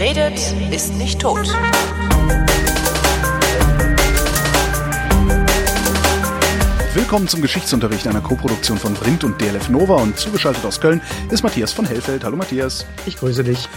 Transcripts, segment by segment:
Wer redet, ist nicht tot. Willkommen zum Geschichtsunterricht einer Koproduktion von Vrindt und DLF Nova und zugeschaltet aus Köln ist Matthias von Hellfeld. Hallo Matthias. Ich grüße dich.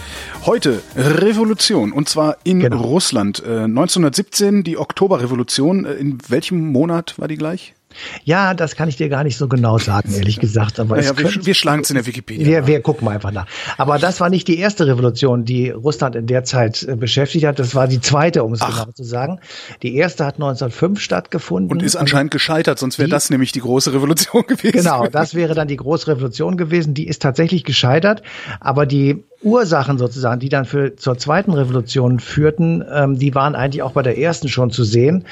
Heute Revolution und zwar in Genau. Russland. Äh, 1917 die Oktoberrevolution. Äh, In welchem Monat war die gleich? Ja, das kann ich dir gar nicht so genau sagen, ehrlich gesagt. Aber Naja, wir, wir schlagen es in der Wikipedia. wir, wir gucken mal einfach nach. Aber das war nicht die erste Revolution, die Russland in der Zeit äh, beschäftigt hat. Das war die zweite, um es genau zu sagen. Die erste hat 1905 stattgefunden. und ist anscheinend gescheitert, sonst wäre das nämlich die große Revolution gewesen. Genau, das wäre dann die große Revolution gewesen. Die ist tatsächlich gescheitert. Aber die Ursachen sozusagen, die dann für, zur zweiten Revolution führten, ähm, die waren eigentlich auch bei der ersten schon zu sehen.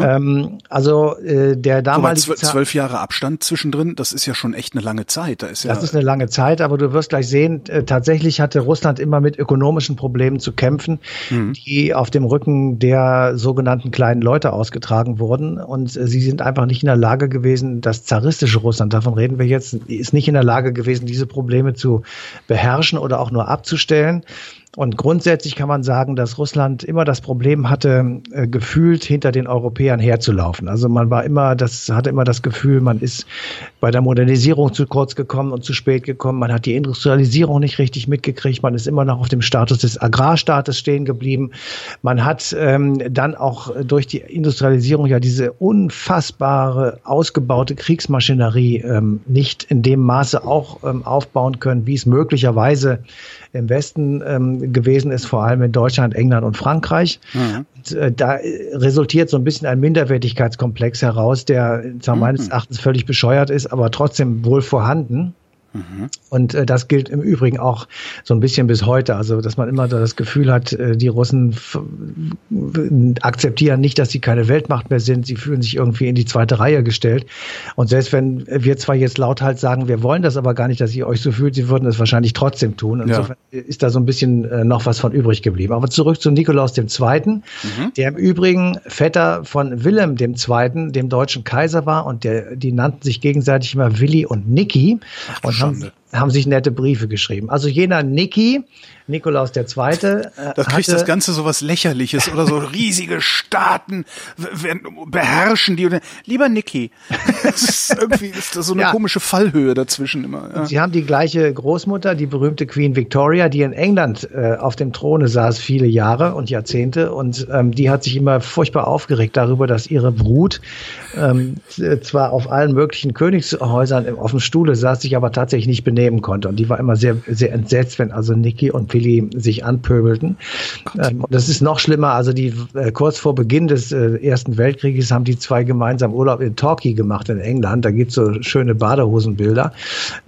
Ähm, also äh, der Wobei damalige zwölf, Zar- zwölf Jahre Abstand zwischendrin, das ist ja schon echt eine lange Zeit. Da ist ja, Das ist eine lange Zeit, aber du wirst gleich sehen, äh, tatsächlich hatte Russland immer mit ökonomischen Problemen zu kämpfen, die auf dem Rücken der sogenannten kleinen Leute ausgetragen wurden. Und äh, sie sind einfach nicht in der Lage gewesen, das zaristische Russland, davon reden wir jetzt, ist nicht in der Lage gewesen, diese Probleme zu beherrschen oder auch nur abzustellen. Und grundsätzlich kann man sagen, dass Russland immer das Problem hatte, äh, gefühlt hinter den Europäern herzulaufen. Also man war immer, das hatte immer das Gefühl, man ist bei der Modernisierung zu kurz gekommen und zu spät gekommen. Man hat die Industrialisierung nicht richtig mitgekriegt. Man ist immer noch auf dem Status des Agrarstaates stehen geblieben. Man hat ähm, dann auch durch die Industrialisierung ja diese unfassbare ausgebaute Kriegsmaschinerie ähm, nicht in dem Maße auch ähm, aufbauen können, wie es möglicherweise im Westen ähm, gewesen ist, vor allem in Deutschland, England und Frankreich. Und, äh, da resultiert so ein bisschen ein Minderwertigkeitskomplex heraus, der zwar meines Erachtens völlig bescheuert ist, aber trotzdem wohl vorhanden. Und äh, das gilt im Übrigen auch so ein bisschen bis heute. Also, dass man immer das Gefühl hat, äh, die Russen akzeptieren nicht, dass sie keine Weltmacht mehr sind. Sie fühlen sich irgendwie in die zweite Reihe gestellt. Und selbst wenn wir zwar jetzt lauthals sagen, wir wollen das aber gar nicht, dass ihr euch so fühlt, sie würden es wahrscheinlich trotzdem tun. Insofern ist da so ein bisschen äh, noch was von übrig geblieben. Aber zurück zu Nikolaus II., der im Übrigen Vetter von Wilhelm II., dem deutschen Kaiser war. Und der, die nannten sich gegenseitig immer Willi und Niki. du und Schande. Haben sich nette Briefe geschrieben. Also jener Niki, Nikolaus II., äh, Da kriegt das Ganze so was Lächerliches oder so riesige Staaten beherrschen die. Lieber Niki, das ist irgendwie ist da so eine Ja. komische Fallhöhe dazwischen immer. Ja. Sie haben die gleiche Großmutter, die berühmte Queen Victoria, die in England äh, auf dem Throne saß viele Jahre und Jahrzehnte und ähm, die hat sich immer furchtbar aufgeregt darüber, dass ihre Brut ähm, zwar auf allen möglichen Königshäusern auf dem Stuhle saß, sich aber tatsächlich nicht benehmen konnte und die war immer sehr sehr entsetzt, wenn also Niki und Willi sich anpöbelten. Ähm, das ist noch schlimmer. Also die äh, kurz vor Beginn des äh, Ersten Weltkrieges haben die zwei gemeinsam Urlaub in Torquay gemacht in England. Da gibt's so schöne Badehosenbilder.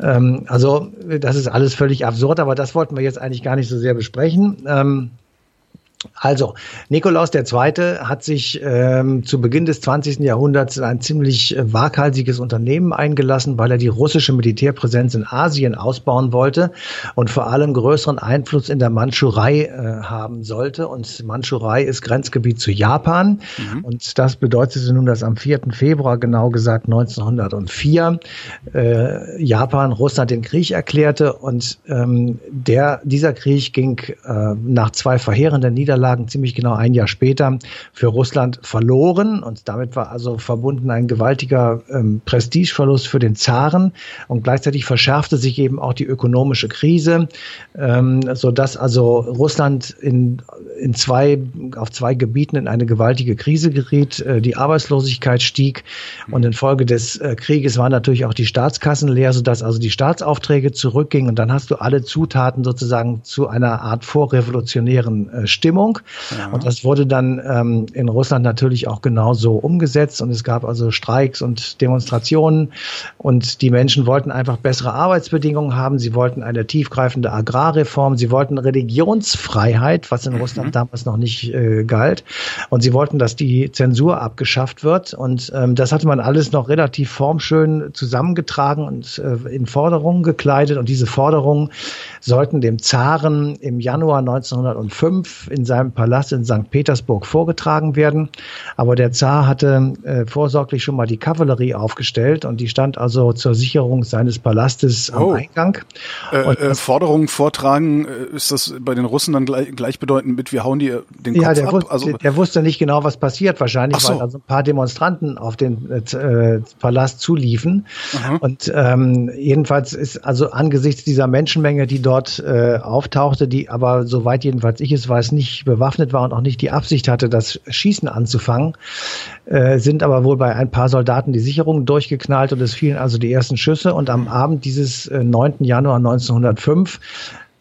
Ähm, also das ist alles völlig absurd, aber das wollten wir jetzt eigentlich gar nicht so sehr besprechen. Ähm, also, Nikolaus II. hat sich ähm, zu Beginn des 20. Jahrhunderts in ein ziemlich äh, waghalsiges Unternehmen eingelassen, weil er die russische Militärpräsenz in Asien ausbauen wollte und vor allem größeren Einfluss in der Mandschurei äh, haben sollte. Und Mandschurei ist Grenzgebiet zu Japan. Und das bedeutete nun, dass am 4. Februar, genau gesagt 1904, äh, Japan Russland den Krieg erklärte. Und ähm, der, dieser Krieg ging äh, nach zwei verheerenden Niederlagen ziemlich genau ein Jahr später für Russland verloren. Und damit war also verbunden ein gewaltiger ähm, Prestigeverlust für den Zaren. Und gleichzeitig verschärfte sich eben auch die ökonomische Krise, ähm, so dass also Russland in, in zwei, auf zwei Gebieten in eine gewaltige Krise geriet. Äh, die Arbeitslosigkeit stieg und infolge des äh, Krieges waren natürlich auch die Staatskassen leer, sodass also die Staatsaufträge zurückgingen. Und dann hast du alle Zutaten sozusagen zu einer Art vorrevolutionären äh, Stimmung. Und das wurde dann ähm, in Russland natürlich auch genauso umgesetzt. Und es gab also Streiks und Demonstrationen. Und die Menschen wollten einfach bessere Arbeitsbedingungen haben. Sie wollten eine tiefgreifende Agrarreform. Sie wollten Religionsfreiheit, was in Russland damals noch nicht äh, galt. Und sie wollten, dass die Zensur abgeschafft wird. Und ähm, das hatte man alles noch relativ formschön zusammengetragen und äh, in Forderungen gekleidet. Und diese Forderungen sollten dem Zaren im Januar 1905 in seinem Palast in St. Petersburg vorgetragen werden. Aber der Zar hatte äh, vorsorglich schon mal die Kavallerie aufgestellt und die stand also zur Sicherung seines Palastes am Oh. Eingang. Äh, äh, Forderungen vortragen, äh, ist das bei den Russen dann gleich, gleichbedeutend mit, wir hauen dir den Kopf Ja, der, ab? wusste, also, der wusste nicht genau, was passiert. Wahrscheinlich, so. weil also ein paar Demonstranten auf den äh, äh, Palast zuliefen. Aha. Und ähm, jedenfalls ist also angesichts dieser Menschenmenge, die dort äh, auftauchte, die aber soweit jedenfalls ich es weiß, nicht bewaffnet war und auch nicht die Absicht hatte, das Schießen anzufangen, äh, sind aber wohl bei ein paar Soldaten die Sicherungen durchgeknallt und es fielen also die ersten Schüsse. Und am Abend dieses äh, 9. Januar 1905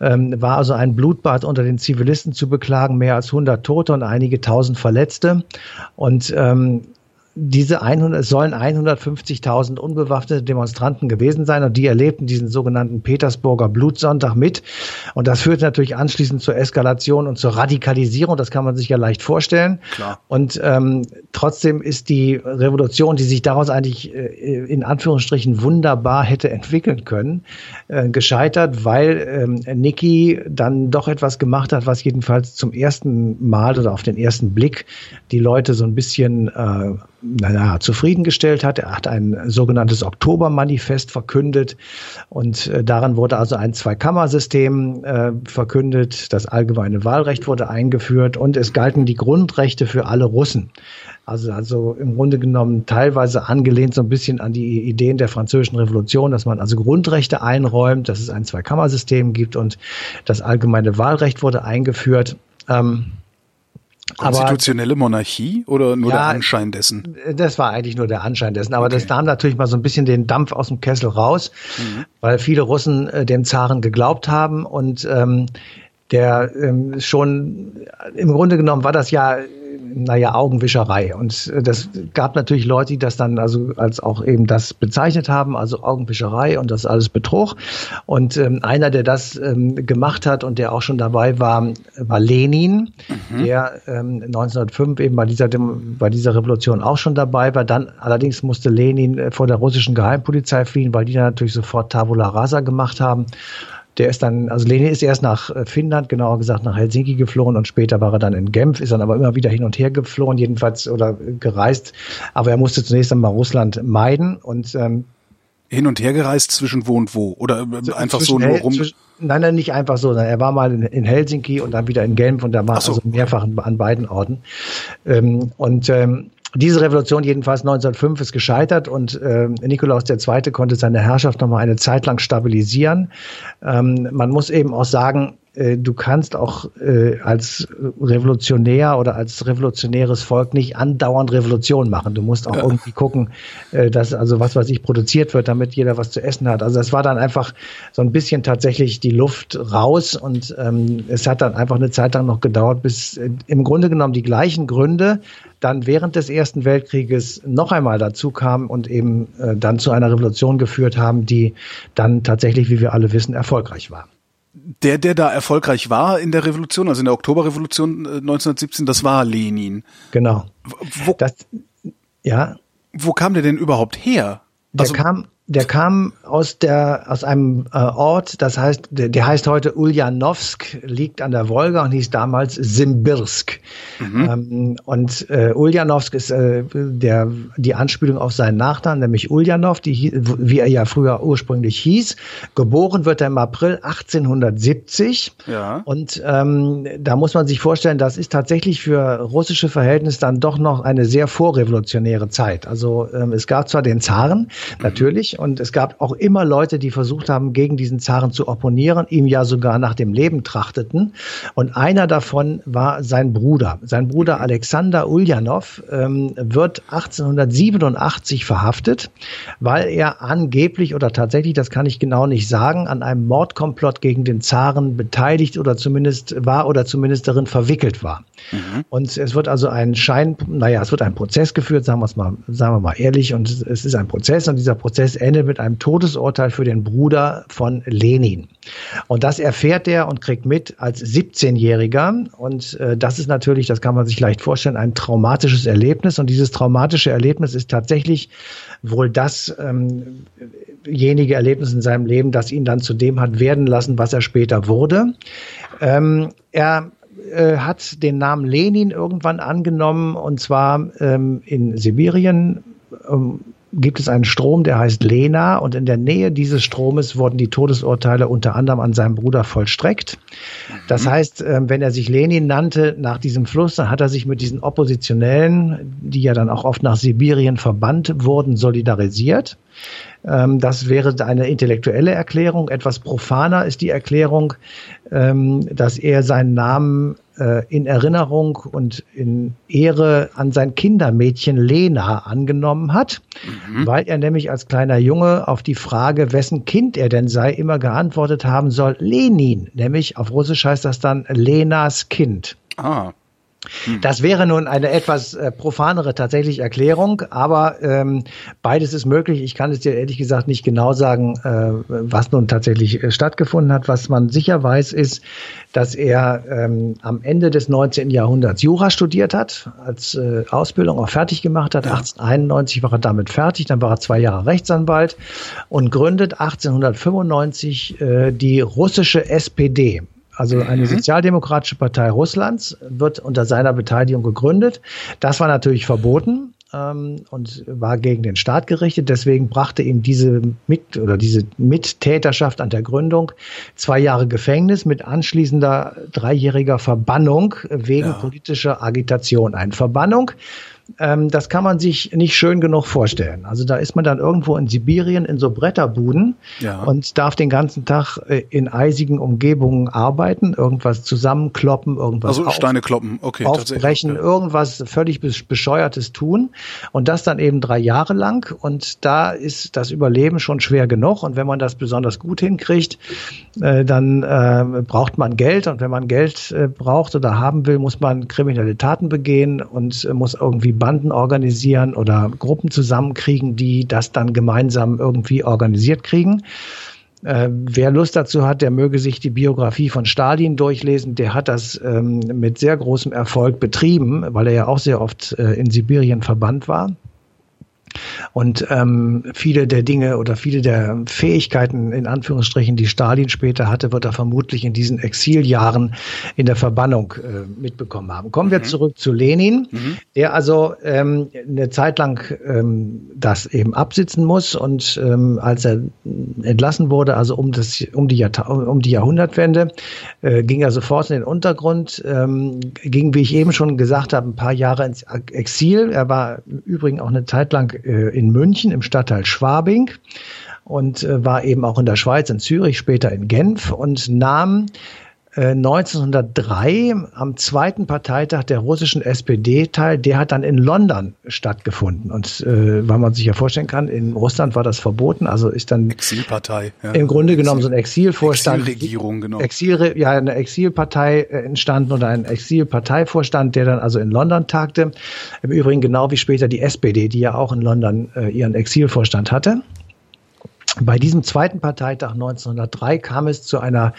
ähm, war also ein Blutbad unter den Zivilisten zu beklagen, mehr als 100 Tote und einige tausend Verletzte. Und ähm, diese 100, es sollen 150.000 unbewaffnete Demonstranten gewesen sein und die erlebten diesen sogenannten Petersburger Blutsonntag mit. Und das führte natürlich anschließend zur Eskalation und zur Radikalisierung. Das kann man sich ja leicht vorstellen. Klar. Und ähm, trotzdem ist die Revolution, die sich daraus eigentlich äh, in Anführungsstrichen wunderbar hätte entwickeln können, äh, gescheitert, weil ähm, Niki dann doch etwas gemacht hat, was jedenfalls zum ersten Mal oder auf den ersten Blick die Leute so ein bisschen äh, naja, zufriedengestellt hat. Er hat ein sogenanntes Oktobermanifest verkündet und äh, daran wurde also ein Zweikammersystem äh, verkündet. Das allgemeine Wahlrecht wurde eingeführt und es galten die Grundrechte für alle Russen. Also, also im Grunde genommen teilweise angelehnt so ein bisschen an die Ideen der französischen Revolution, dass man also Grundrechte einräumt, dass es ein Zweikammersystem gibt und das allgemeine Wahlrecht wurde eingeführt. Ähm, aber konstitutionelle Monarchie oder nur Ja, der Anschein dessen? das war eigentlich nur der Anschein dessen. Aber das Okay. nahm natürlich mal so ein bisschen den Dampf aus dem Kessel raus, weil viele Russen äh, dem Zaren geglaubt haben und ähm, der ähm, schon im Grunde genommen war das ja äh, naja Augenwischerei und äh, das gab natürlich Leute, die das dann also als auch eben das bezeichnet haben, also Augenwischerei und das alles Betrug und ähm, einer, der das ähm, gemacht hat und der auch schon dabei war, war Lenin, der ähm, 1905 eben bei dieser Dem bei dieser Revolution auch schon dabei war. Dann allerdings musste Lenin äh, vor der russischen Geheimpolizei fliehen, weil die dann natürlich sofort Tabula Rasa gemacht haben. Der ist dann, also Lenin ist erst nach äh, Finnland, genauer gesagt nach Helsinki geflohen und später war er dann in Genf, ist dann aber immer wieder hin und her geflohen, jedenfalls oder äh, gereist. Aber er musste zunächst einmal Russland meiden und ähm, Hin und her gereist zwischen wo und wo? Oder äh, einfach so nur rum? zwischen- Nein, nein, nicht einfach so. Er war mal in, in Helsinki und dann wieder in Genf und da war Ach so, also mehrfach an, an beiden Orten. Ähm, und ähm, diese Revolution jedenfalls 1905 ist gescheitert und ähm, Nikolaus II. konnte seine Herrschaft noch mal eine Zeit lang stabilisieren. Ähm, man muss eben auch sagen, äh, du kannst auch äh, als Revolutionär oder als revolutionäres Volk nicht andauernd Revolution machen. Du musst auch irgendwie gucken, äh, dass also was weiß ich produziert wird, damit jeder was zu essen hat. Also es war dann einfach so ein bisschen tatsächlich die Luft raus und ähm, es hat dann einfach eine Zeit lang noch gedauert, bis äh, im Grunde genommen die gleichen Gründe dann während des Ersten Weltkrieges noch einmal dazu kamen und eben äh, dann zu einer Revolution geführt haben, die dann tatsächlich, wie wir alle wissen, erfolgreich war. Der, der da erfolgreich war in der Revolution, also in der Oktoberrevolution äh, 1917, das war Lenin. Genau. Wo, Das, ja, wo kam der denn überhaupt her? Der kam, der kam aus der aus einem äh, Ort, das heißt, der, der heißt heute Ulyanovsk, liegt an der Wolga und hieß damals Simbirsk. Ähm, und äh, Ulyanovsk ist äh, der die Anspielung auf seinen Nachnamen, nämlich Ulyanov, die, wie er ja früher ursprünglich hieß. Geboren wird er im April 1870. Ja. Und ähm, da muss man sich vorstellen, das ist tatsächlich für russische Verhältnisse dann doch noch eine sehr vorrevolutionäre Zeit. Also ähm, es gab zwar den Zaren, natürlich, und es gab auch immer Leute, die versucht haben, gegen diesen Zaren zu opponieren, ihm ja sogar nach dem Leben trachteten. Und einer davon war sein Bruder. Sein Bruder Alexander Ulyanov ähm, wird 1887 verhaftet, weil er angeblich oder tatsächlich, das kann ich genau nicht sagen, an einem Mordkomplott gegen den Zaren beteiligt oder zumindest war oder zumindest darin verwickelt war. Und es wird also ein Schein, naja, es wird ein Prozess geführt, sagen wir es mal, sagen wir mal ehrlich, und es- es ist ein Prozess und dieser Prozess endet mit einem Todesurteil für den Bruder von Lenin. Und das erfährt er und kriegt mit als 17-Jähriger. Und äh, das ist natürlich, das kann man sich leicht vorstellen, ein traumatisches Erlebnis. Und dieses traumatische Erlebnis ist tatsächlich wohl das ähm, Erlebnis in seinem Leben, das ihn dann zu dem hat werden lassen, was er später wurde. Ähm, er äh, hat den Namen Lenin irgendwann angenommen und zwar ähm, in Sibirien. Ähm, gibt es einen Strom, der heißt Lena und in der Nähe dieses Stromes wurden die Todesurteile unter anderem an seinem Bruder vollstreckt. Das mhm. heißt, ähm, wenn er sich Lenin nannte nach diesem Fluss, dann hat er sich mit diesen Oppositionellen, die ja dann auch oft nach Sibirien verbannt wurden, solidarisiert. Ähm, das wäre eine intellektuelle Erklärung. Etwas profaner ist die Erklärung, ähm, dass er seinen Namen in Erinnerung und in Ehre an sein Kindermädchen Lena angenommen hat, mhm. weil er nämlich als kleiner Junge auf die Frage, wessen Kind er denn sei, immer geantwortet haben soll, Lenin, nämlich auf Russisch heißt das dann Lenas Kind. Ah. Hm. Das wäre nun eine etwas äh, profanere tatsächlich Erklärung, aber ähm, beides ist möglich. Ich kann es dir ehrlich gesagt nicht genau sagen, äh, was nun tatsächlich äh, stattgefunden hat. Was man sicher weiß, ist, dass er ähm, am Ende des 19. Jahrhunderts Jura studiert hat, als äh, Ausbildung auch fertig gemacht hat. Ja. 1891 war er damit fertig, dann war er zwei Jahre Rechtsanwalt und gründet 1895 äh, die russische SPD also eine mhm. sozialdemokratische Partei Russlands, wird unter seiner Beteiligung gegründet. Das war natürlich verboten ähm, und war gegen den Staat gerichtet. Deswegen brachte ihm diese Mit- oder diese Mittäterschaft an der Gründung zwei Jahre Gefängnis mit anschließender dreijähriger Verbannung wegen ja. politischer Agitation. Eine Verbannung ähm, das kann man sich nicht schön genug vorstellen. Also da ist man dann irgendwo in Sibirien in so Bretterbuden ja. und darf den ganzen Tag äh, in eisigen Umgebungen arbeiten, irgendwas zusammenkloppen, irgendwas also Steine kloppen, okay, aufbrechen, okay. irgendwas völlig bescheuertes tun und das dann eben drei Jahre lang und da ist das Überleben schon schwer genug und wenn man das besonders gut hinkriegt, äh, dann äh, braucht man Geld und wenn man Geld äh, braucht oder haben will, muss man kriminelle Taten begehen und äh, muss irgendwie Banden organisieren oder Gruppen zusammenkriegen, die das dann gemeinsam irgendwie organisiert kriegen. Äh, wer Lust dazu hat, der möge sich die Biografie von Stalin durchlesen. Der hat das ähm, mit sehr großem Erfolg betrieben, weil er ja auch sehr oft äh, in Sibirien verbannt war. Und ähm, viele der Dinge oder viele der Fähigkeiten, in Anführungsstrichen, die Stalin später hatte, wird er vermutlich in diesen Exiljahren in der Verbannung äh, mitbekommen haben. Kommen wir mhm. zurück zu Lenin, mhm. der also ähm, eine Zeit lang ähm, das eben absitzen muss und ähm, als er entlassen wurde, also um, das, um, die, Jahrta um die Jahrhundertwende, äh, ging er sofort in den Untergrund, ähm, ging, wie ich eben schon gesagt habe, ein paar Jahre ins Exil. Er war im Übrigen auch eine Zeit lang in München im Stadtteil Schwabing und äh, war eben auch in der Schweiz, in Zürich, später in Genf und nahm 1903 äh, am zweiten Parteitag der russischen SPD teil. Der hat dann in London stattgefunden. Und äh, weil man sich ja vorstellen kann, in Russland war das verboten. Also ist dann Exilpartei. Ja. Im Grunde genommen so ein Exilvorstand. Exilregierung, genau. Exil, ja, eine Exilpartei äh, entstanden oder ein Exilparteivorstand, der dann also in London tagte. Im Übrigen genau wie später die SPD, die ja auch in London äh, ihren Exilvorstand hatte. Bei diesem zweiten Parteitag 1903 kam es zu einer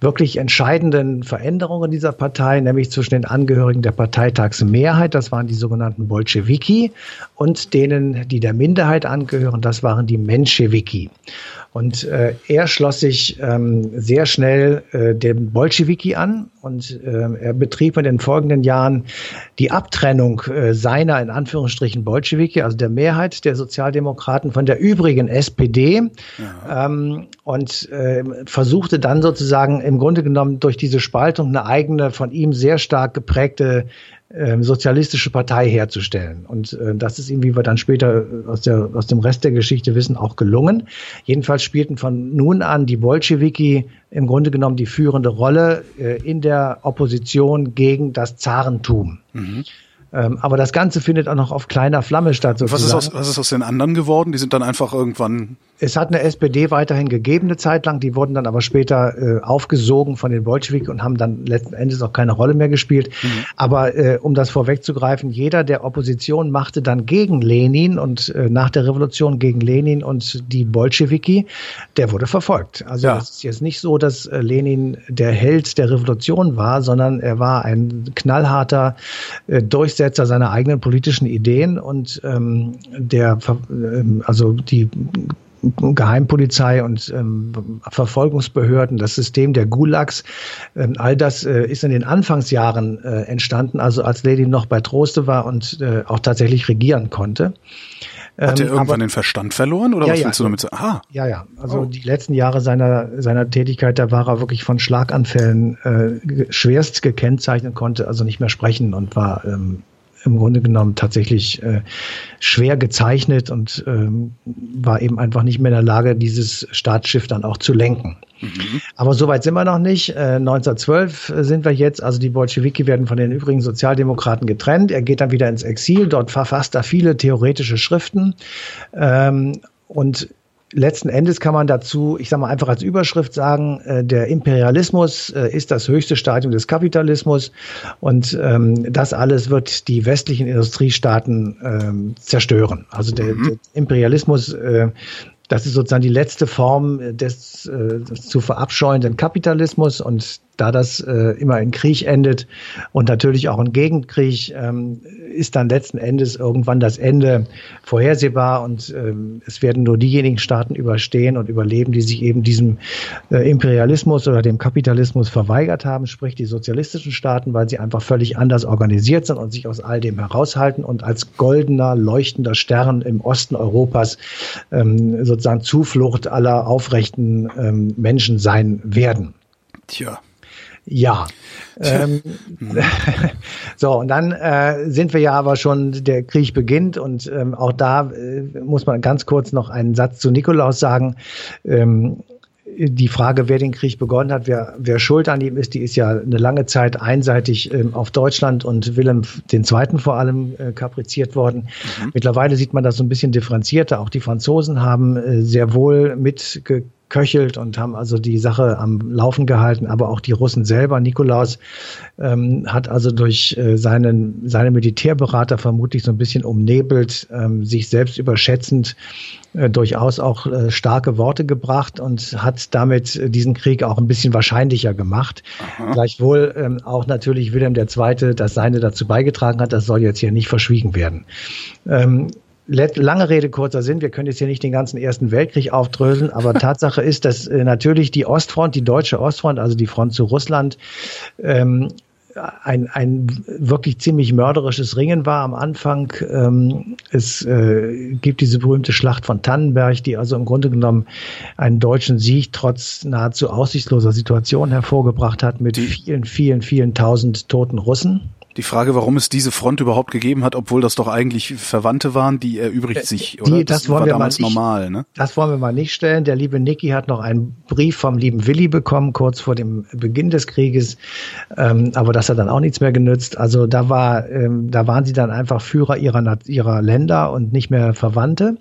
wirklich entscheidenden Veränderung in dieser Partei, nämlich zwischen den Angehörigen der Parteitagsmehrheit, das waren die sogenannten Bolschewiki, und denen, die der Minderheit angehören, das waren die Menschewiki. Und äh, er schloss sich ähm, sehr schnell äh, dem Bolschewiki an und äh, er betrieb in den folgenden Jahren die Abtrennung äh, seiner in Anführungsstrichen Bolschewiki, also der Mehrheit der Sozialdemokraten von der übrigen SPD ähm, und äh, versuchte dann sozusagen im Grunde genommen durch diese Spaltung eine eigene von ihm sehr stark geprägte ähm, sozialistische Partei herzustellen. Und äh, das ist ihm, wie wir dann später äh, aus, der, aus dem Rest der Geschichte wissen, auch gelungen. Jedenfalls spielten von nun an die Bolschewiki im Grunde genommen die führende Rolle äh, in der Opposition gegen das Zarentum. Mhm. Ähm, aber das Ganze findet auch noch auf kleiner Flamme statt. Was ist, aus, was ist aus den anderen geworden? Die sind dann einfach irgendwann. Es hat eine SPD weiterhin gegeben eine Zeit lang, die wurden dann aber später äh, aufgesogen von den Bolschewik und haben dann letzten Endes auch keine Rolle mehr gespielt. Mhm. Aber äh, um das vorwegzugreifen, jeder der Opposition machte dann gegen Lenin und äh, nach der Revolution gegen Lenin und die Bolschewiki, der wurde verfolgt. Also ja. es ist jetzt nicht so, dass äh, Lenin der Held der Revolution war, sondern er war ein knallharter äh, Durchsetzer Durchsetzer seiner eigenen politischen Ideen und ähm, der, ähm, also die Geheimpolizei und ähm, Verfolgungsbehörden, das System der Gulags, ähm, all das äh, ist in den Anfangsjahren äh, entstanden, also als Lady noch bei Troste war und äh, auch tatsächlich regieren konnte. Hat er ähm, irgendwann aber, den Verstand verloren oder ja, was ja, willst du damit sagen? Aha. Ja, ja. Also oh. die letzten Jahre seiner, seiner Tätigkeit, da war er wirklich von Schlaganfällen äh, schwerst gekennzeichnet, konnte also nicht mehr sprechen und war ähm, im Grunde genommen tatsächlich äh, schwer gezeichnet und ähm, war eben einfach nicht mehr in der Lage, dieses Staatsschiff dann auch zu lenken. Mhm. Aber soweit sind wir noch nicht. Äh, 1912 sind wir jetzt, also die Bolschewiki werden von den übrigen Sozialdemokraten getrennt. Er geht dann wieder ins Exil, dort verfasst er viele theoretische Schriften ähm, und letzten Endes kann man dazu, ich sage mal einfach als Überschrift sagen, äh, der Imperialismus äh, ist das höchste Stadium des Kapitalismus und ähm, das alles wird die westlichen Industriestaaten ähm, zerstören. Also der, mhm. der Imperialismus äh, das ist sozusagen die letzte Form des, äh, des zu verabscheuenden Kapitalismus und da das äh, immer in Krieg endet und natürlich auch in Gegenkrieg, ähm, ist dann letzten Endes irgendwann das Ende vorhersehbar und ähm, es werden nur diejenigen Staaten überstehen und überleben, die sich eben diesem äh, Imperialismus oder dem Kapitalismus verweigert haben, sprich die sozialistischen Staaten, weil sie einfach völlig anders organisiert sind und sich aus all dem heraushalten und als goldener, leuchtender Stern im Osten Europas ähm, sozusagen Zuflucht aller aufrechten ähm, Menschen sein werden. Tja. Ja. ähm, so, und dann äh, sind wir ja aber schon, der Krieg beginnt und ähm, auch da äh, muss man ganz kurz noch einen Satz zu Nikolaus sagen. Ähm, die Frage, wer den Krieg begonnen hat, wer, wer schuld an ihm ist, die ist ja eine lange Zeit einseitig ähm, auf Deutschland und Wilhelm II. vor allem äh, kapriziert worden. Mhm. Mittlerweile sieht man das so ein bisschen differenzierter. Auch die Franzosen haben äh, sehr wohl mitge geköchelt und haben also die Sache am Laufen gehalten, aber auch die Russen selber. Nikolaus ähm, hat also durch äh, seinen, seine Militärberater vermutlich so ein bisschen umnebelt, ähm, sich selbst überschätzend äh, durchaus auch äh, starke Worte gebracht und hat damit äh, diesen Krieg auch ein bisschen wahrscheinlicher gemacht. Aha. Gleichwohl ähm, auch natürlich Wilhelm II. das seine dazu beigetragen hat, das soll jetzt hier nicht verschwiegen werden. Ähm, lange Rede, kurzer Sinn. Wir können jetzt hier nicht den ganzen Ersten Weltkrieg aufdröseln, aber Tatsache ist, dass äh, natürlich die Ostfront, die deutsche Ostfront, also die Front zu Russland, ähm, ein, ein wirklich ziemlich mörderisches Ringen war am Anfang. Ähm, es äh, gibt diese berühmte Schlacht von Tannenberg, die also im Grunde genommen einen deutschen Sieg trotz nahezu aussichtsloser Situation hervorgebracht hat mit vielen, vielen, vielen tausend toten Russen. Die Frage, warum es diese Front überhaupt gegeben hat, obwohl das doch eigentlich Verwandte waren, die erübrigt äh, sich, oder? Die, das, das wollen wir mal nicht, normal, ne? Das wollen wir mal nicht stellen. Der liebe Niki hat noch einen Brief vom lieben Willi bekommen, kurz vor dem Beginn des Krieges. Ähm, aber das hat dann auch nichts mehr genützt. Also da war, ähm, da waren sie dann einfach Führer ihrer, ihrer Länder und nicht mehr Verwandte.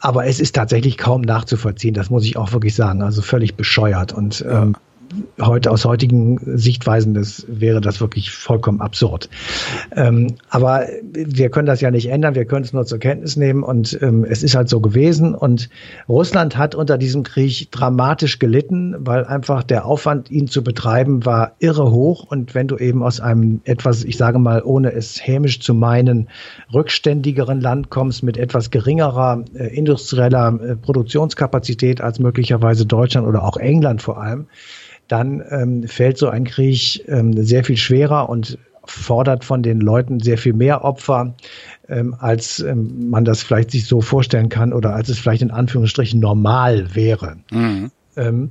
Aber es ist tatsächlich kaum nachzuvollziehen, das muss ich auch wirklich sagen. Also völlig bescheuert. Und ähm, ja heute aus heutigen Sichtweisen das wäre das wirklich vollkommen absurd. Ähm, aber wir können das ja nicht ändern, wir können es nur zur Kenntnis nehmen und ähm, es ist halt so gewesen und Russland hat unter diesem Krieg dramatisch gelitten, weil einfach der Aufwand, ihn zu betreiben, war irre hoch und wenn du eben aus einem etwas, ich sage mal, ohne es hämisch zu meinen, rückständigeren Land kommst mit etwas geringerer äh, industrieller äh, Produktionskapazität als möglicherweise Deutschland oder auch England vor allem, dann ähm, fällt so ein Krieg ähm, sehr viel schwerer und fordert von den Leuten sehr viel mehr Opfer, ähm, als ähm, man das vielleicht sich so vorstellen kann oder als es vielleicht in Anführungsstrichen normal wäre. Mhm. Ähm,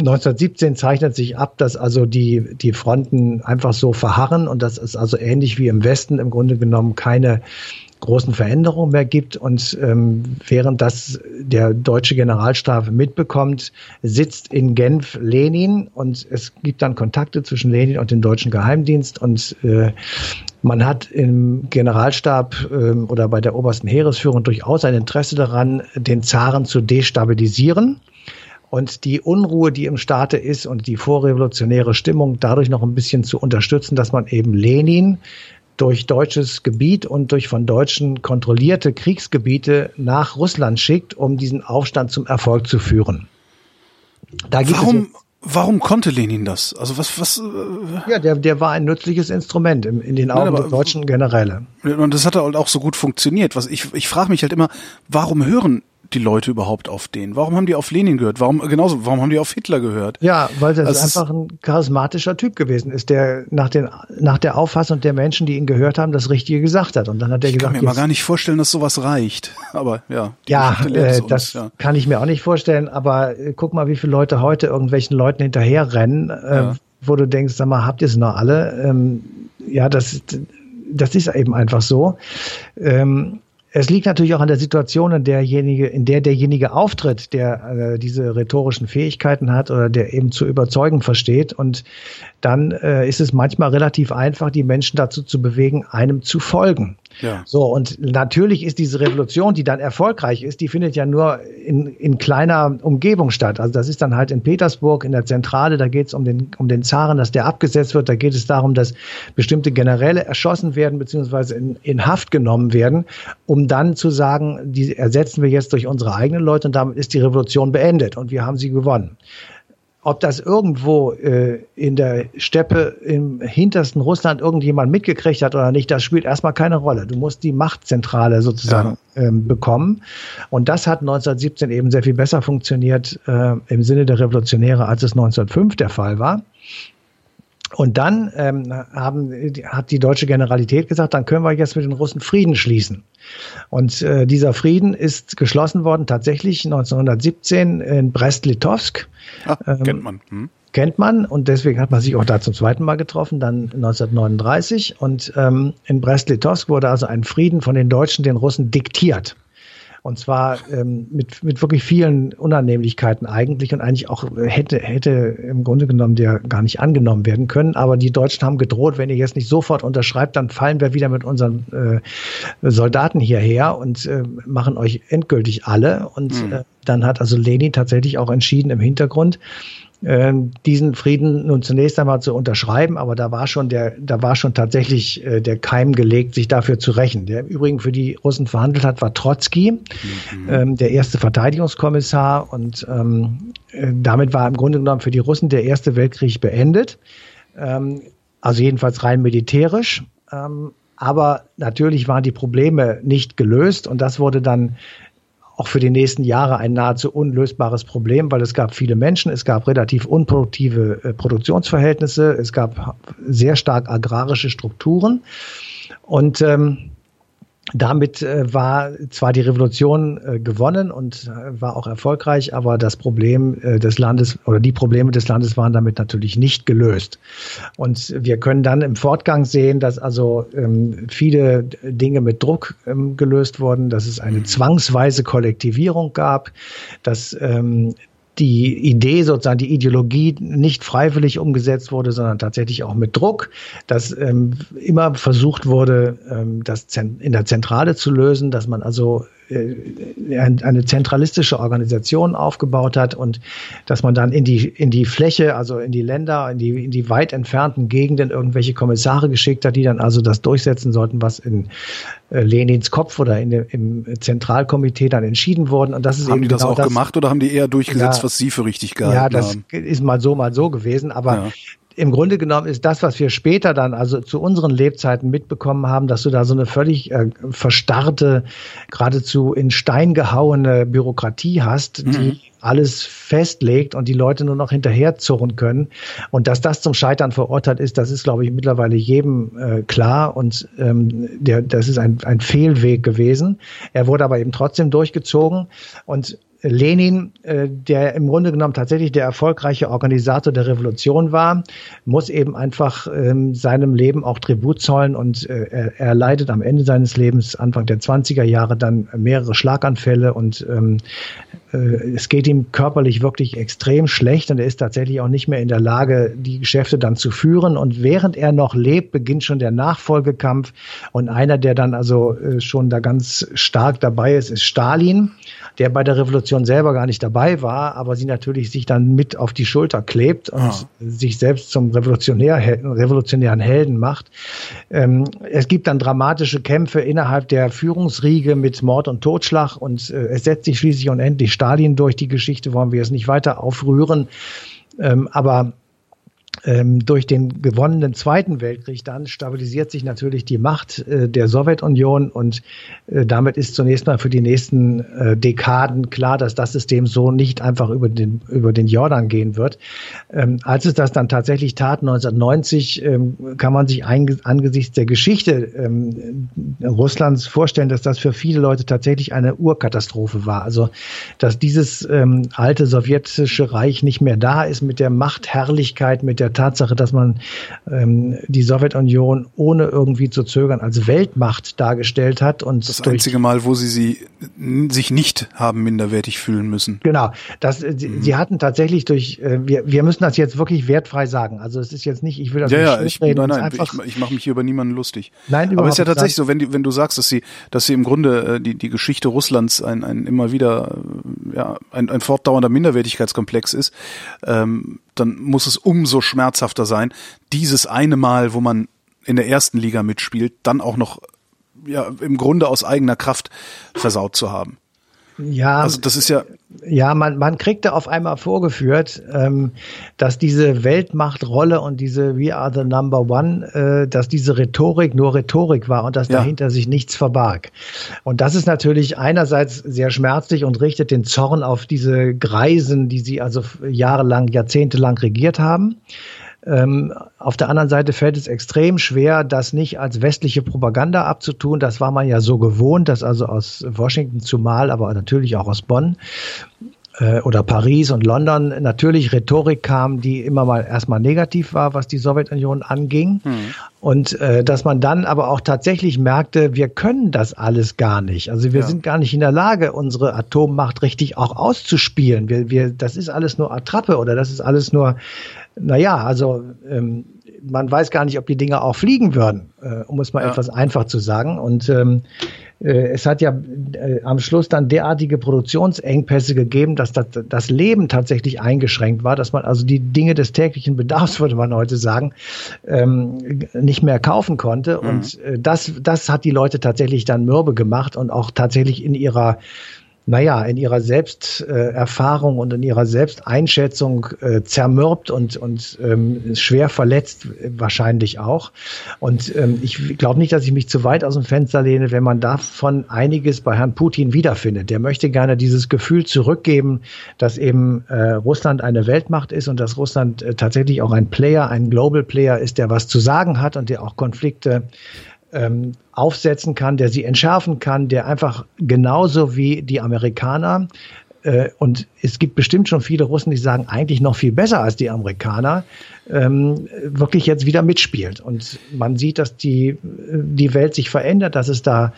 1917 zeichnet sich ab, dass also die, die Fronten einfach so verharren und das ist also ähnlich wie im Westen im Grunde genommen keine großen Veränderungen mehr gibt. Und ähm, während das der deutsche Generalstab mitbekommt, sitzt in Genf Lenin und es gibt dann Kontakte zwischen Lenin und dem deutschen Geheimdienst und äh, man hat im Generalstab äh, oder bei der obersten Heeresführung durchaus ein Interesse daran, den Zaren zu destabilisieren und die Unruhe, die im Staate ist und die vorrevolutionäre Stimmung dadurch noch ein bisschen zu unterstützen, dass man eben Lenin durch deutsches Gebiet und durch von Deutschen kontrollierte Kriegsgebiete nach Russland schickt, um diesen Aufstand zum Erfolg zu führen. Warum, warum konnte Lenin das? Also was, was? Äh ja, der, der war ein nützliches Instrument in, in den Augen ja, der deutschen Generäle. Und das hat halt auch so gut funktioniert. Was ich, ich frage mich halt immer, warum hören die Leute überhaupt auf den? Warum haben die auf Lenin gehört? Warum genauso? Warum haben die auf Hitler gehört? Ja, weil das also einfach ein charismatischer Typ gewesen ist, der nach den nach der Auffassung der Menschen, die ihn gehört haben, das Richtige gesagt hat. Und dann hat er ich gesagt, kann mir mal gar nicht vorstellen, dass sowas reicht. Aber ja, ja, äh, das ja. kann ich mir auch nicht vorstellen. Aber äh, guck mal, wie viele Leute heute irgendwelchen Leuten hinterherrennen, äh, ja. wo du denkst, sag mal, habt ihr es noch alle? Ähm, ja, das das ist eben einfach so. Ähm, es liegt natürlich auch an der Situation, in, derjenige, in der derjenige auftritt, der äh, diese rhetorischen Fähigkeiten hat oder der eben zu überzeugen versteht. Und dann äh, ist es manchmal relativ einfach, die Menschen dazu zu bewegen, einem zu folgen. Ja. So, und natürlich ist diese Revolution, die dann erfolgreich ist, die findet ja nur in, in kleiner Umgebung statt. Also das ist dann halt in Petersburg, in der Zentrale, da geht es um den, um den Zaren, dass der abgesetzt wird, da geht es darum, dass bestimmte Generäle erschossen werden, beziehungsweise in, in Haft genommen werden, um dann zu sagen, die ersetzen wir jetzt durch unsere eigenen Leute und damit ist die Revolution beendet und wir haben sie gewonnen. Ob das irgendwo äh, in der Steppe im hintersten Russland irgendjemand mitgekriegt hat oder nicht, das spielt erstmal keine Rolle. Du musst die Machtzentrale sozusagen ja. ähm, bekommen. Und das hat 1917 eben sehr viel besser funktioniert äh, im Sinne der Revolutionäre, als es 1905 der Fall war. Und dann ähm, haben, hat die deutsche Generalität gesagt, dann können wir jetzt mit den Russen Frieden schließen. Und äh, dieser Frieden ist geschlossen worden tatsächlich 1917 in Brest-Litovsk. Ah, ähm, kennt man. Hm. Kennt man und deswegen hat man sich auch da zum zweiten Mal getroffen, dann 1939. Und ähm, in Brest-Litovsk wurde also ein Frieden von den Deutschen den Russen diktiert. Und zwar ähm, mit, mit wirklich vielen Unannehmlichkeiten eigentlich und eigentlich auch hätte, hätte im Grunde genommen der gar nicht angenommen werden können. Aber die Deutschen haben gedroht, wenn ihr jetzt nicht sofort unterschreibt, dann fallen wir wieder mit unseren äh, Soldaten hierher und äh, machen euch endgültig alle. Und mhm. äh, dann hat also Lenin tatsächlich auch entschieden im Hintergrund, diesen Frieden nun zunächst einmal zu unterschreiben, aber da war schon der, da war schon tatsächlich äh, der Keim gelegt, sich dafür zu rächen. Der im Übrigen für die Russen verhandelt hat, war Trotzki, mhm. ähm, der erste Verteidigungskommissar und ähm, äh, damit war im Grunde genommen für die Russen der Erste Weltkrieg beendet. Ähm, also jedenfalls rein militärisch. Ähm, aber natürlich waren die Probleme nicht gelöst und das wurde dann auch für die nächsten Jahre ein nahezu unlösbares Problem, weil es gab viele Menschen, es gab relativ unproduktive äh, Produktionsverhältnisse, es gab sehr stark agrarische Strukturen. Und ähm, damit äh, war zwar die Revolution äh, gewonnen und äh, war auch erfolgreich, aber das Problem äh, des Landes oder die Probleme des Landes waren damit natürlich nicht gelöst. Und wir können dann im Fortgang sehen, dass also ähm, viele Dinge mit Druck ähm, gelöst wurden, dass es eine zwangsweise Kollektivierung gab, dass ähm, die Idee, sozusagen die Ideologie nicht freiwillig umgesetzt wurde, sondern tatsächlich auch mit Druck, dass ähm, immer versucht wurde, ähm, das in der Zentrale zu lösen, dass man also eine zentralistische Organisation aufgebaut hat und dass man dann in die, in die Fläche, also in die Länder, in die, in die weit entfernten Gegenden irgendwelche Kommissare geschickt hat, die dann also das durchsetzen sollten, was in äh, Lenins Kopf oder in dem, im Zentralkomitee dann entschieden worden. Und das ist haben die das genau auch das, gemacht oder haben die eher durchgesetzt, ja, was sie für richtig gehalten haben? Ja, das haben? ist mal so, mal so gewesen. Aber ja im Grunde genommen ist das, was wir später dann, also zu unseren Lebzeiten mitbekommen haben, dass du da so eine völlig äh, verstarrte, geradezu in Stein gehauene Bürokratie hast, mhm. die alles festlegt und die Leute nur noch hinterherzurren können. Und dass das zum Scheitern verurteilt ist, das ist, glaube ich, mittlerweile jedem äh, klar. Und ähm, der, das ist ein, ein Fehlweg gewesen. Er wurde aber eben trotzdem durchgezogen. Und Lenin, äh, der im Grunde genommen tatsächlich der erfolgreiche Organisator der Revolution war, muss eben einfach ähm, seinem Leben auch Tribut zollen und äh, er, leidet am Ende seines Lebens, Anfang der 20er Jahre, dann mehrere Schlaganfälle und ähm, äh, es geht ihm körperlich wirklich extrem schlecht und er ist tatsächlich auch nicht mehr in der Lage, die Geschäfte dann zu führen. Und während er noch lebt, beginnt schon der Nachfolgekampf und einer, der dann also äh, schon da ganz stark dabei ist, ist Stalin der bei der Revolution selber gar nicht dabei war, aber sie natürlich sich dann mit auf die Schulter klebt und ah. sich selbst zum Revolutionär, revolutionären Helden macht. Ähm, es gibt dann dramatische Kämpfe innerhalb der Führungsriege mit Mord und Totschlag und äh, es setzt sich schließlich und endlich Stalin durch. Die Geschichte wollen wir jetzt nicht weiter aufrühren. Ähm, aber durch den gewonnenen Zweiten Weltkrieg dann stabilisiert sich natürlich die Macht äh, der Sowjetunion und äh, damit ist zunächst mal für die nächsten äh, Dekaden klar, dass das System so nicht einfach über den, über den Jordan gehen wird. Ähm, als es das dann tatsächlich tat, 1990, ähm, kann man sich angesichts der Geschichte ähm, Russlands vorstellen, dass das für viele Leute tatsächlich eine Urkatastrophe war. Also, dass dieses ähm, alte sowjetische Reich nicht mehr da ist mit der Machtherrlichkeit, mit der Tatsache, dass man ähm, die Sowjetunion ohne irgendwie zu zögern als Weltmacht dargestellt hat und das einzige Mal, wo sie sie sich nicht haben minderwertig fühlen müssen. Genau, das äh, sie, mhm. sie hatten tatsächlich durch äh, wir wir müssen das jetzt wirklich wertfrei sagen. Also es ist jetzt nicht, ich will das ja, nicht ja, ich, reden, nein, nein, ich, ich mache mich hier über niemanden lustig. Nein, aber es ist ja tatsächlich so, wenn die, wenn du sagst, dass sie dass sie im Grunde äh, die die Geschichte Russlands ein ein immer wieder äh, ja ein, ein fortdauernder Minderwertigkeitskomplex ist, ähm, dann muss es umso schmerzhafter sein, dieses eine Mal, wo man in der ersten Liga mitspielt, dann auch noch ja im Grunde aus eigener Kraft versaut zu haben. Ja, also das ist ja ja, man man kriegte auf einmal vorgeführt, ähm, dass diese Weltmachtrolle und diese We are the Number One, äh, dass diese Rhetorik nur Rhetorik war und dass ja. dahinter sich nichts verbarg. Und das ist natürlich einerseits sehr schmerzlich und richtet den Zorn auf diese Greisen, die sie also jahrelang, jahrzehntelang regiert haben. Ähm, auf der anderen Seite fällt es extrem schwer, das nicht als westliche Propaganda abzutun. Das war man ja so gewohnt, dass also aus Washington zumal, aber natürlich auch aus Bonn äh, oder Paris und London natürlich Rhetorik kam, die immer mal erstmal negativ war, was die Sowjetunion anging. Mhm. Und äh, dass man dann aber auch tatsächlich merkte, wir können das alles gar nicht. Also wir ja. sind gar nicht in der Lage, unsere Atommacht richtig auch auszuspielen. Wir, wir, das ist alles nur Attrappe oder das ist alles nur naja, also ähm, man weiß gar nicht, ob die Dinge auch fliegen würden, äh, um es mal ja. etwas einfach zu sagen. Und ähm, äh, es hat ja äh, am Schluss dann derartige Produktionsengpässe gegeben, dass das, das Leben tatsächlich eingeschränkt war, dass man also die Dinge des täglichen Bedarfs, würde man heute sagen, ähm, nicht mehr kaufen konnte. Mhm. Und äh, das, das hat die Leute tatsächlich dann mürbe gemacht und auch tatsächlich in ihrer naja, in ihrer Selbsterfahrung äh, und in ihrer Selbsteinschätzung äh, zermürbt und, und ähm, schwer verletzt wahrscheinlich auch. Und ähm, ich glaube nicht, dass ich mich zu weit aus dem Fenster lehne, wenn man davon einiges bei Herrn Putin wiederfindet. Der möchte gerne dieses Gefühl zurückgeben, dass eben äh, Russland eine Weltmacht ist und dass Russland äh, tatsächlich auch ein Player, ein Global Player ist, der was zu sagen hat und der auch Konflikte ähm, aufsetzen kann, der sie entschärfen kann, der einfach genauso wie die Amerikaner äh, und es gibt bestimmt schon viele Russen, die sagen, eigentlich noch viel besser als die Amerikaner, ähm, wirklich jetzt wieder mitspielt. Und man sieht, dass die, die Welt sich verändert, dass es da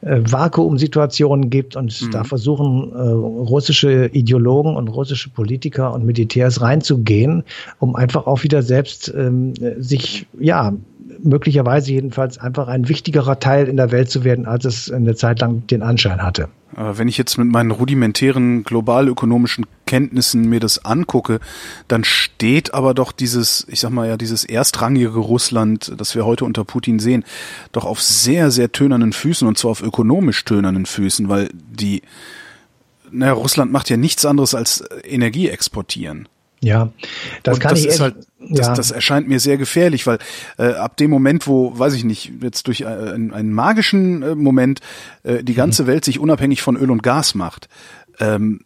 äh, Vakuumsituationen gibt und mhm. da versuchen äh, russische Ideologen und russische Politiker und Militärs reinzugehen, um einfach auch wieder selbst ähm, sich ja möglicherweise jedenfalls einfach ein wichtigerer Teil in der Welt zu werden, als es eine Zeit lang den Anschein hatte. Wenn ich jetzt mit meinen rudimentären globalökonomischen Kenntnissen mir das angucke, dann steht aber doch dieses, ich sag mal ja, dieses erstrangige Russland, das wir heute unter Putin sehen, doch auf sehr, sehr tönernen Füßen und zwar auf ökonomisch tönernen Füßen, weil die, naja, Russland macht ja nichts anderes als Energie exportieren. Ja, das und kann das ich ist halt, das, ja. das erscheint mir sehr gefährlich, weil äh, ab dem Moment, wo, weiß ich nicht, jetzt durch äh, einen, einen magischen äh, Moment äh, die ganze mhm. Welt sich unabhängig von Öl und Gas macht, ähm,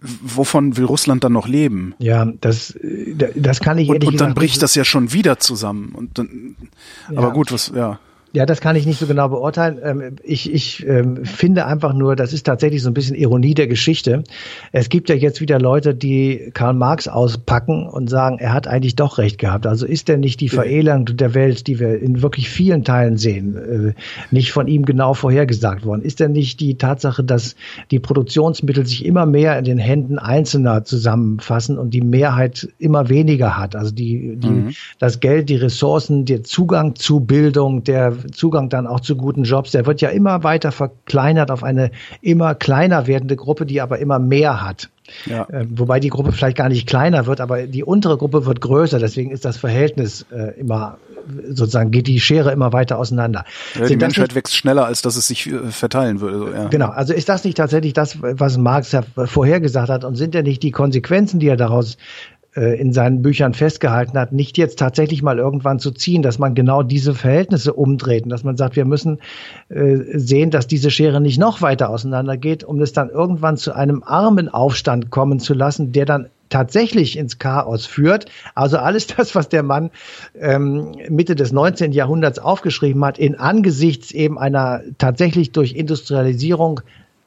wovon will Russland dann noch leben? Ja, das, äh, das kann ich und, und dann bricht das ja schon wieder zusammen. Und dann, ja. aber gut, was, ja. Ja, das kann ich nicht so genau beurteilen. Ähm, ich, ich ähm, finde einfach nur, das ist tatsächlich so ein bisschen Ironie der Geschichte. Es gibt ja jetzt wieder Leute, die Karl Marx auspacken und sagen, er hat eigentlich doch recht gehabt. Also ist er nicht die Verelendung der Welt, die wir in wirklich vielen Teilen sehen, äh, nicht von ihm genau vorhergesagt worden? Ist er nicht die Tatsache, dass die Produktionsmittel sich immer mehr in den Händen Einzelner zusammenfassen und die Mehrheit immer weniger hat? Also die, die, mhm. das Geld, die Ressourcen, der Zugang zu Bildung, der Zugang dann auch zu guten Jobs, der wird ja immer weiter verkleinert auf eine immer kleiner werdende Gruppe, die aber immer mehr hat. Ja. Äh, wobei die Gruppe vielleicht gar nicht kleiner wird, aber die untere Gruppe wird größer. Deswegen ist das Verhältnis äh, immer sozusagen geht die Schere immer weiter auseinander. Ja, die Menschheit nicht, wächst schneller, als dass es sich äh, verteilen würde. So, ja. Genau. Also ist das nicht tatsächlich das, was Marx ja vorhergesagt hat? Und sind ja nicht die Konsequenzen, die er daraus in seinen Büchern festgehalten hat, nicht jetzt tatsächlich mal irgendwann zu ziehen, dass man genau diese Verhältnisse umdreht und dass man sagt, wir müssen äh, sehen, dass diese Schere nicht noch weiter auseinandergeht, um es dann irgendwann zu einem armen Aufstand kommen zu lassen, der dann tatsächlich ins Chaos führt. Also alles das, was der Mann ähm, Mitte des 19. Jahrhunderts aufgeschrieben hat, in angesichts eben einer tatsächlich durch Industrialisierung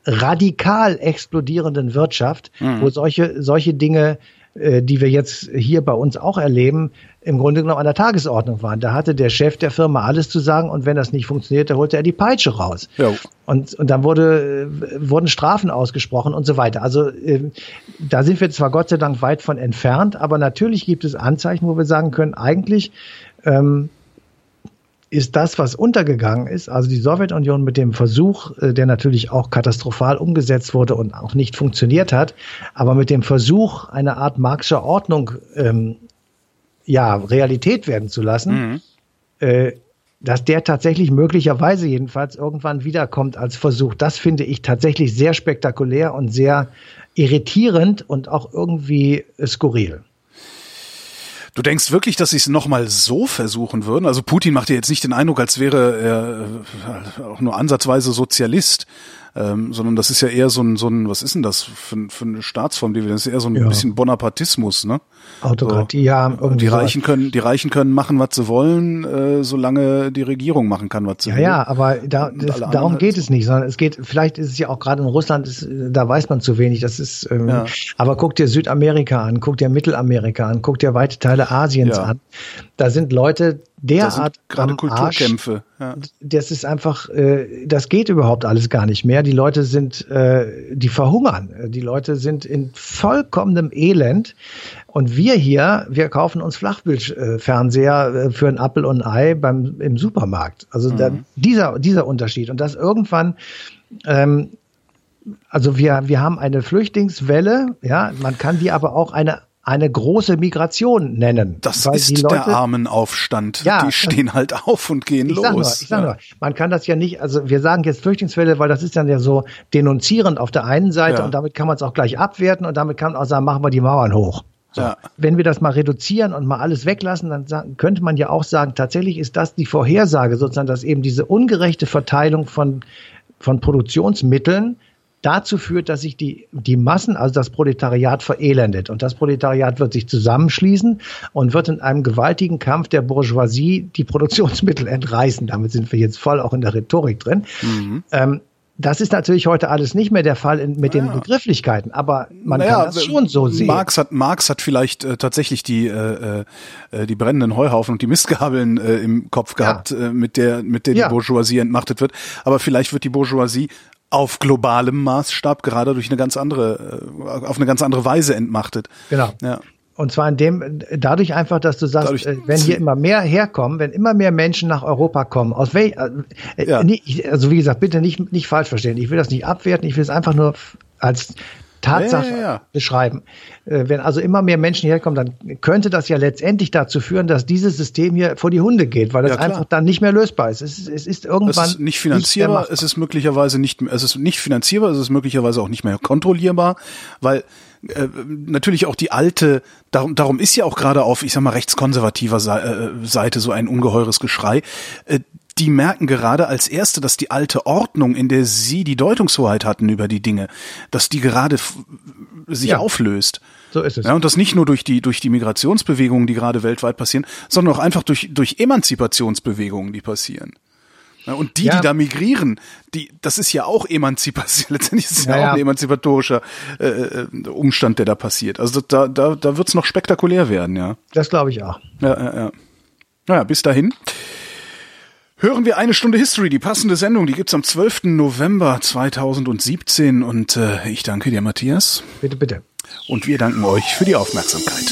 radikal explodierenden Wirtschaft, mhm. wo solche, solche Dinge äh, die wir jetzt hier bei uns auch erleben, im Grunde genommen an der Tagesordnung waren. Da hatte der Chef der Firma alles zu sagen und wenn das nicht funktioniert, da holte er die Peitsche raus. Ja. Und, und dann wurde, äh, wurden Strafen ausgesprochen und so weiter. Also äh, da sind wir zwar Gott sei Dank weit von entfernt, aber natürlich gibt es Anzeichen, wo wir sagen können, eigentlich ähm, ist das, was untergegangen ist, also die Sowjetunion mit dem Versuch, äh, der natürlich auch katastrophal umgesetzt wurde und auch nicht funktioniert hat, aber mit dem Versuch, eine Art Marxischer Ordnung ähm, ja, Realität werden zu lassen, mhm. äh, dass der tatsächlich möglicherweise jedenfalls irgendwann wiederkommt als Versuch. Das finde ich tatsächlich sehr spektakulär und sehr irritierend und auch irgendwie skurril. Du denkst wirklich, dass sie es nochmal so versuchen würden? Also Putin macht dir jetzt nicht den Eindruck, als wäre er äh, auch nur ansatzweise Sozialist ähm, sondern das ist ja eher so ein, so ein, was ist denn das für, für eine Staatsform, die wir, das ist eher so ein ja. bisschen Bonapartismus, ne? Autokratie, so. ja. Die Reichen können, die Reichen können machen, was sie wollen, äh, solange die Regierung machen kann, was sie ja, will. Ja, aber da, das, darum geht es nicht, sondern es geht, vielleicht ist es ja auch gerade in Russland, ist, da weiß man zu wenig, das ist, ähm, ja. aber guck dir Südamerika an, guck dir Mittelamerika an, guck dir weite Teile Asiens an. Da sind Leute, derart gerade Kulturkämpfe. Ja. Das ist einfach, äh, das geht überhaupt alles gar nicht mehr. Die Leute sind, äh, die verhungern. Die Leute sind in vollkommenem Elend. Und wir hier, wir kaufen uns Flachbildfernseher äh, für ein Apple und ein Ei beim im Supermarkt. Also mhm. da, dieser dieser Unterschied und das irgendwann ähm, also wir, wir haben eine Flüchtlingswelle, ja, man kann die aber auch eine eine große Migration nennen. Das ist Leute, der Armenaufstand. Ja, die stehen halt auf und gehen ich los. Sag nur, ich sag nur, man kann das ja nicht, also wir sagen jetzt Flüchtlingswelle, weil das ist dann ja so denunzierend auf der einen Seite ja. und damit kann man es auch gleich abwerten und damit kann man auch sagen, machen wir die Mauern hoch. So. Ja. Wenn wir das mal reduzieren und mal alles weglassen, dann sagen, könnte man ja auch sagen, tatsächlich ist das die Vorhersage sozusagen, dass eben diese ungerechte Verteilung von, von Produktionsmitteln dazu führt, dass sich die, die Massen, also das Proletariat verelendet. Und das Proletariat wird sich zusammenschließen und wird in einem gewaltigen Kampf der Bourgeoisie die Produktionsmittel entreißen. Damit sind wir jetzt voll auch in der Rhetorik drin. Mhm. Ähm, das ist natürlich heute alles nicht mehr der Fall in, mit naja. den Begrifflichkeiten, aber man naja, kann das schon so sehen. Marx hat, Marx hat vielleicht äh, tatsächlich die, äh, äh, die brennenden Heuhaufen und die Mistgabeln äh, im Kopf gehabt, ja. äh, mit der, mit der ja. die Bourgeoisie entmachtet wird. Aber vielleicht wird die Bourgeoisie auf globalem Maßstab gerade durch eine ganz andere, äh, auf eine ganz andere Weise entmachtet. Genau. Ja. Und zwar in dem, dadurch einfach, dass du sagst, dadurch, äh, wenn hier immer mehr herkommen, wenn immer mehr Menschen nach Europa kommen, aus welch, äh, ja. also wie gesagt, bitte nicht, nicht falsch verstehen. Ich will das nicht abwerten, ich will es einfach nur als Tatsache ja, ja, ja. beschreiben. Äh, wenn also immer mehr Menschen herkommen, dann könnte das ja letztendlich dazu führen, dass dieses System hier vor die Hunde geht, weil es einfach dann nicht mehr lösbar ist. Es ist, es ist irgendwann es ist nicht finanzierbar, nicht es ist möglicherweise nicht, es ist nicht finanzierbar, es ist möglicherweise auch nicht mehr kontrollierbar, weil äh, natürlich auch die alte, darum, darum ist ja auch gerade auf, ich sag mal, rechtskonservativer äh, Seite so ein ungeheures Geschrei. Äh, die merken gerade als erste, dass die alte Ordnung, in der sie die Deutungshoheit hatten über die Dinge, dass die gerade sich ja. auflöst. So ist es. Ja, und das nicht nur durch die, durch die Migrationsbewegungen, die gerade weltweit passieren, sondern auch einfach durch, durch Emanzipationsbewegungen, die passieren. Ja, und die, ja. die da migrieren, die, das ist ja auch Emanzipation, letztendlich ist es ja, ja, auch ein emanzipatorischer äh, äh, Umstand, der da passiert. Also da, da, da wird's noch spektakulär werden, ja. Das glaube ich auch. Ja, ja, ja. Naja, bis dahin. Hören wir eine Stunde History, die passende Sendung, die gibt's am 12. November 2017 und äh, ich danke dir, Matthias. Bitte, bitte. Und wir danken euch für die Aufmerksamkeit.